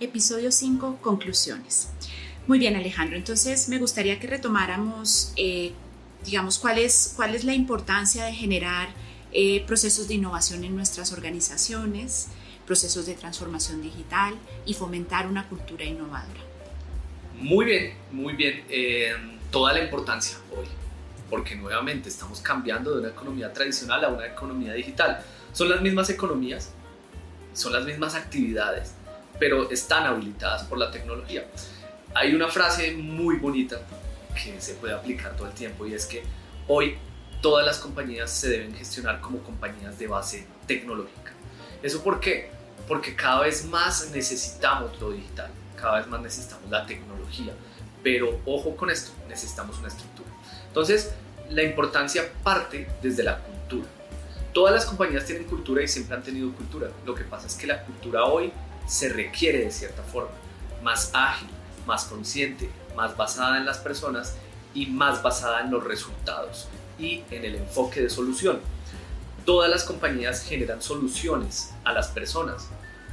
episodio 5, conclusiones. Muy bien, Alejandro, entonces me gustaría que retomáramos, eh, digamos, cuál es, cuál es la importancia de generar eh, procesos de innovación en nuestras organizaciones, procesos de transformación digital y fomentar una cultura innovadora. Muy bien, muy bien. Eh, toda la importancia hoy, porque nuevamente estamos cambiando de una economía tradicional a una economía digital. Son las mismas economías, son las mismas actividades, pero están habilitadas por la tecnología. Hay una frase muy bonita que se puede aplicar todo el tiempo y es que hoy todas las compañías se deben gestionar como compañías de base tecnológica. ¿Eso por qué? Porque cada vez más necesitamos lo digital, cada vez más necesitamos la tecnología, pero ojo con esto, necesitamos una estructura. Entonces, la importancia parte desde la cultura. Todas las compañías tienen cultura y siempre han tenido cultura. Lo que pasa es que la cultura hoy se requiere de cierta forma, más ágil, más consciente, más basada en las personas y más basada en los resultados y en el enfoque de solución. Todas las compañías generan soluciones a las personas.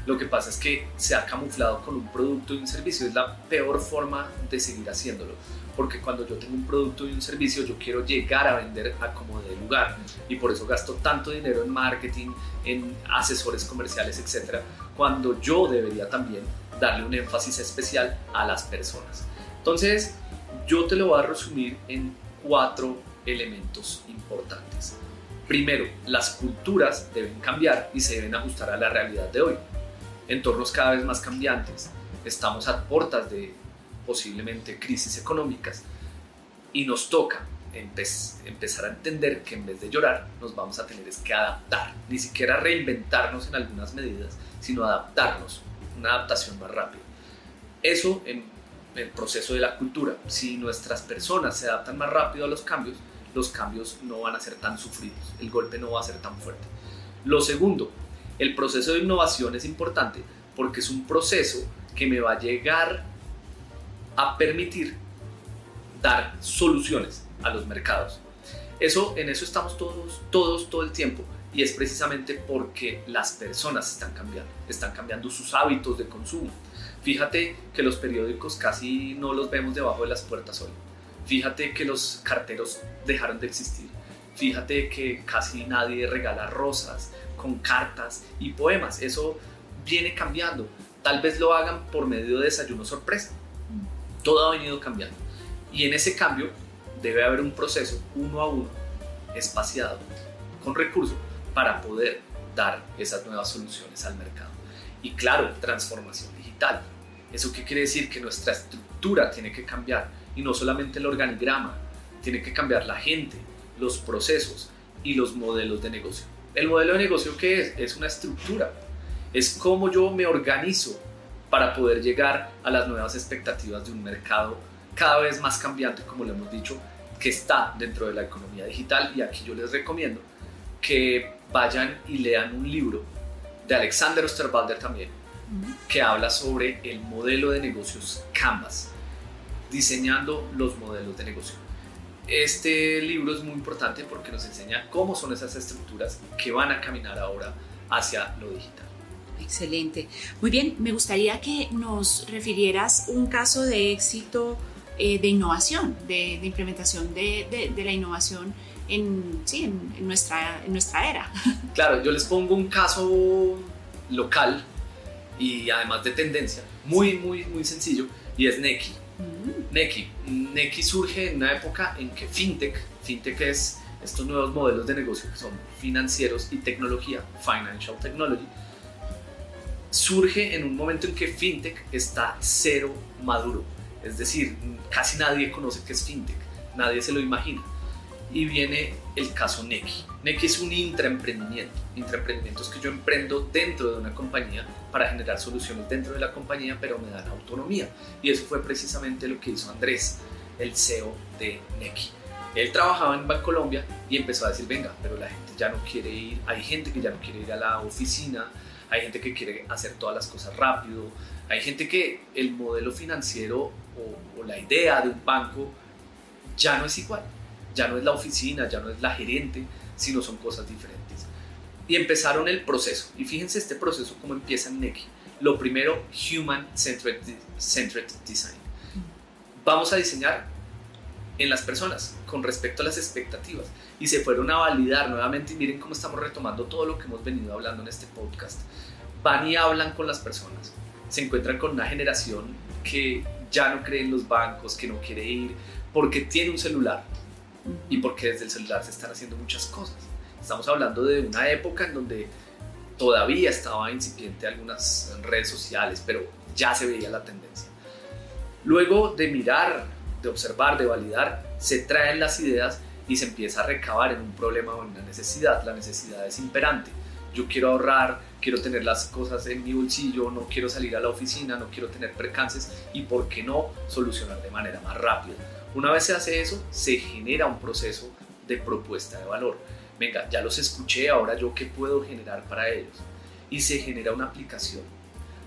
Lo que pasa es que se ha camuflado con un producto y un servicio. Es la peor forma de seguir haciéndolo. Porque cuando yo tengo un producto y un servicio, yo quiero llegar a vender a como de lugar. Y por eso gasto tanto dinero en marketing, en asesores comerciales, etc. Cuando yo debería también darle un énfasis especial a las personas. Entonces, yo te lo voy a resumir en cuatro elementos importantes. Primero, las culturas deben cambiar y se deben ajustar a la realidad de hoy. Entornos cada vez más cambiantes. Estamos a puertas de posiblemente crisis económicas y nos toca empezar a entender que en vez de llorar nos vamos a tener que adaptar, ni siquiera reinventarnos en algunas medidas, sino adaptarnos, una adaptación más rápida. Eso en el proceso de la cultura. Si nuestras personas se adaptan más rápido a los cambios, los cambios no van a ser tan sufridos, el golpe no va a ser tan fuerte. Lo segundo, el proceso de innovación es importante porque es un proceso que me va a llegar a permitir dar soluciones a los mercados. Eso, en eso estamos todos, todos, todo el tiempo. Y es precisamente porque las personas están cambiando, están cambiando sus hábitos de consumo. Fíjate que los periódicos casi no los vemos debajo de las puertas hoy. Fíjate que los carteros dejaron de existir. Fíjate que casi nadie regala rosas con cartas y poemas. Eso viene cambiando. Tal vez lo hagan por medio de desayuno sorpresa. Todo ha venido cambiando. Y en ese cambio debe haber un proceso uno a uno, espaciado, con recursos, para poder dar esas nuevas soluciones al mercado. Y claro, transformación digital. ¿Eso qué quiere decir? Que nuestra estructura tiene que cambiar y no solamente el organigrama, tiene que cambiar la gente, los procesos y los modelos de negocio. El modelo de negocio qué es? Es una estructura, es cómo yo me organizo para poder llegar a las nuevas expectativas de un mercado cada vez más cambiante, como lo hemos dicho, que está dentro de la economía digital. Y aquí yo les recomiendo que vayan y lean un libro de Alexander Osterwalder también, que habla sobre el modelo de negocios Canvas diseñando los modelos de negocio. Este libro es muy importante porque nos enseña cómo son esas estructuras que van a caminar ahora hacia lo digital. Excelente. Muy bien, me gustaría que nos refirieras un caso de éxito eh, de innovación, de, implementación de, de, la innovación en, sí, en, nuestra, en nuestra era. Claro, yo les pongo un caso local y además de tendencia, muy, muy, muy sencillo, y es Neki. Neki. Neki surge en una época en que FinTech, FinTech es estos nuevos modelos de negocio que son financieros y tecnología, Financial Technology, surge en un momento en que FinTech está cero maduro. Es decir, casi nadie conoce qué es FinTech, nadie se lo imagina y viene el caso Neki. Neki es un intraemprendimiento. Intraemprendimiento es que yo emprendo dentro de una compañía para generar soluciones dentro de la compañía, pero me dan autonomía. Y eso fue precisamente lo que hizo Andrés, el CEO de Neki. Él trabajaba en Bancolombia y empezó a decir, venga, pero la gente ya no quiere ir, hay gente que ya no quiere ir a la oficina, hay gente que quiere hacer todas las cosas rápido, hay gente que el modelo financiero o, o la idea de un banco ya no es igual ya no es la oficina, ya no es la gerente, sino son cosas diferentes. Y empezaron el proceso. Y fíjense este proceso cómo empieza en Neki. Lo primero, Human Centered, Design. Vamos a diseñar en las personas con respecto a las expectativas y se fueron a validar nuevamente y miren cómo estamos retomando todo lo que hemos venido hablando en este podcast. Van y hablan con las personas, se encuentran con una generación que ya no cree en los bancos, que no quiere ir, porque tiene un celular y porque desde el celular se están haciendo muchas cosas. Estamos hablando de una época en donde todavía estaba incipiente algunas redes sociales, pero ya se veía la tendencia. Luego de mirar, de observar, de validar, se traen las ideas y se empieza a recabar en un problema o en una necesidad. La necesidad es imperante. Yo quiero ahorrar, quiero tener las cosas en mi bolsillo, no quiero salir a la oficina, no quiero tener percances y por qué no solucionar de manera más rápida. Una vez se hace eso, se genera un proceso de propuesta de valor. Venga, ya los escuché, ahora yo qué puedo generar para ellos. Y se genera una aplicación,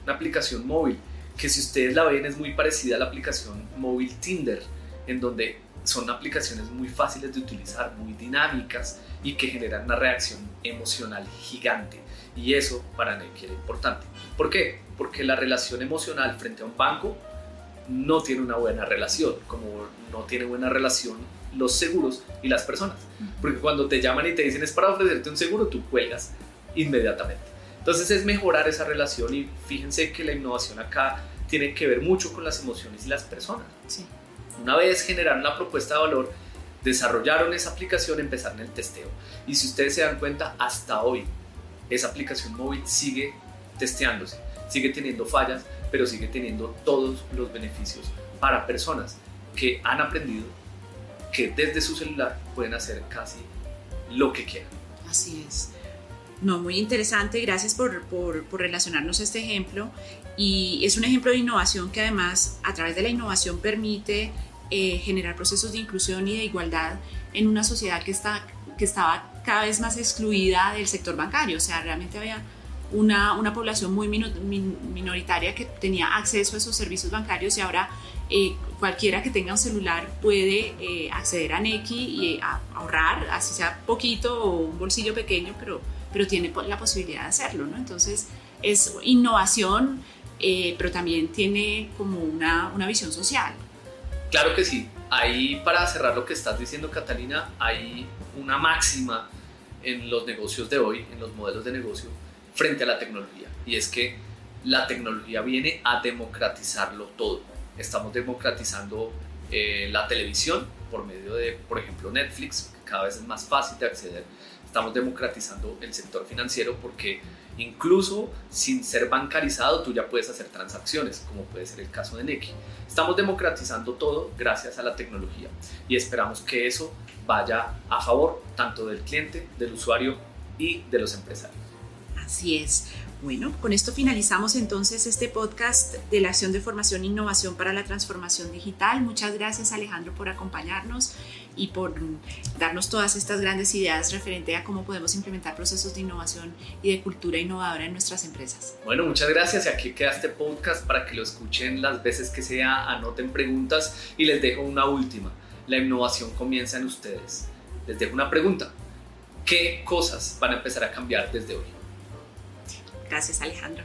una aplicación móvil, que si ustedes la ven es muy parecida a la aplicación móvil Tinder, en donde son aplicaciones muy fáciles de utilizar, muy dinámicas y que generan una reacción emocional gigante. Y eso para Neki era importante. ¿Por qué? Porque la relación emocional frente a un banco no tiene una buena relación, como no tiene buena relación los seguros y las personas. Porque cuando te llaman y te dicen es para ofrecerte un seguro, tú cuelgas inmediatamente. Entonces es mejorar esa relación y fíjense que la innovación acá tiene que ver mucho con las emociones y las personas. Sí. Una vez generaron la propuesta de valor, desarrollaron esa aplicación, empezaron el testeo. Y si ustedes se dan cuenta, hasta hoy esa aplicación móvil sigue testeándose, sigue teniendo fallas, pero sigue teniendo todos los beneficios para personas que han aprendido que desde su celular pueden hacer casi lo que quieran. Así es. No, muy interesante, gracias por, por, por, relacionarnos este ejemplo. Y es un ejemplo de innovación que además a través de la innovación permite eh, generar procesos de inclusión y de igualdad en una sociedad que, está, que estaba cada vez más excluida del sector bancario. O sea, realmente había una, una población muy minoritaria que tenía acceso a esos servicios bancarios y ahora eh, cualquiera que tenga un celular puede eh, acceder a Neki y ahorrar, así sea poquito o un bolsillo pequeño, pero, pero tiene la posibilidad de hacerlo. ¿no? Entonces es innovación, pero también tiene como una, una visión social. Claro que sí. Ahí, para cerrar lo que estás diciendo, Catalina, hay una máxima en los negocios de hoy, en los modelos de negocio, frente a la tecnología. Y es que la tecnología viene a democratizarlo todo. Estamos democratizando eh, la televisión por medio de, por ejemplo, Netflix, que cada vez es más fácil de acceder. Estamos democratizando el sector financiero porque Incluso sin ser bancarizado, tú ya puedes hacer transacciones, como puede ser el caso de Neki. Estamos democratizando todo gracias a la tecnología y esperamos que eso vaya a favor tanto del cliente, del usuario y de los empresarios. Así es. Bueno, con esto finalizamos entonces este podcast de la acción de formación e innovación para la transformación digital. Muchas gracias Alejandro por acompañarnos y por darnos todas estas grandes ideas referente a cómo podemos implementar procesos de innovación y de cultura innovadora en nuestras empresas. Bueno, muchas gracias y aquí queda este podcast para que lo escuchen las veces que sea, anoten preguntas y les dejo una última. La innovación comienza en ustedes. Les dejo una pregunta. ¿Qué cosas van a empezar a cambiar desde hoy? Gracias, Alejandro.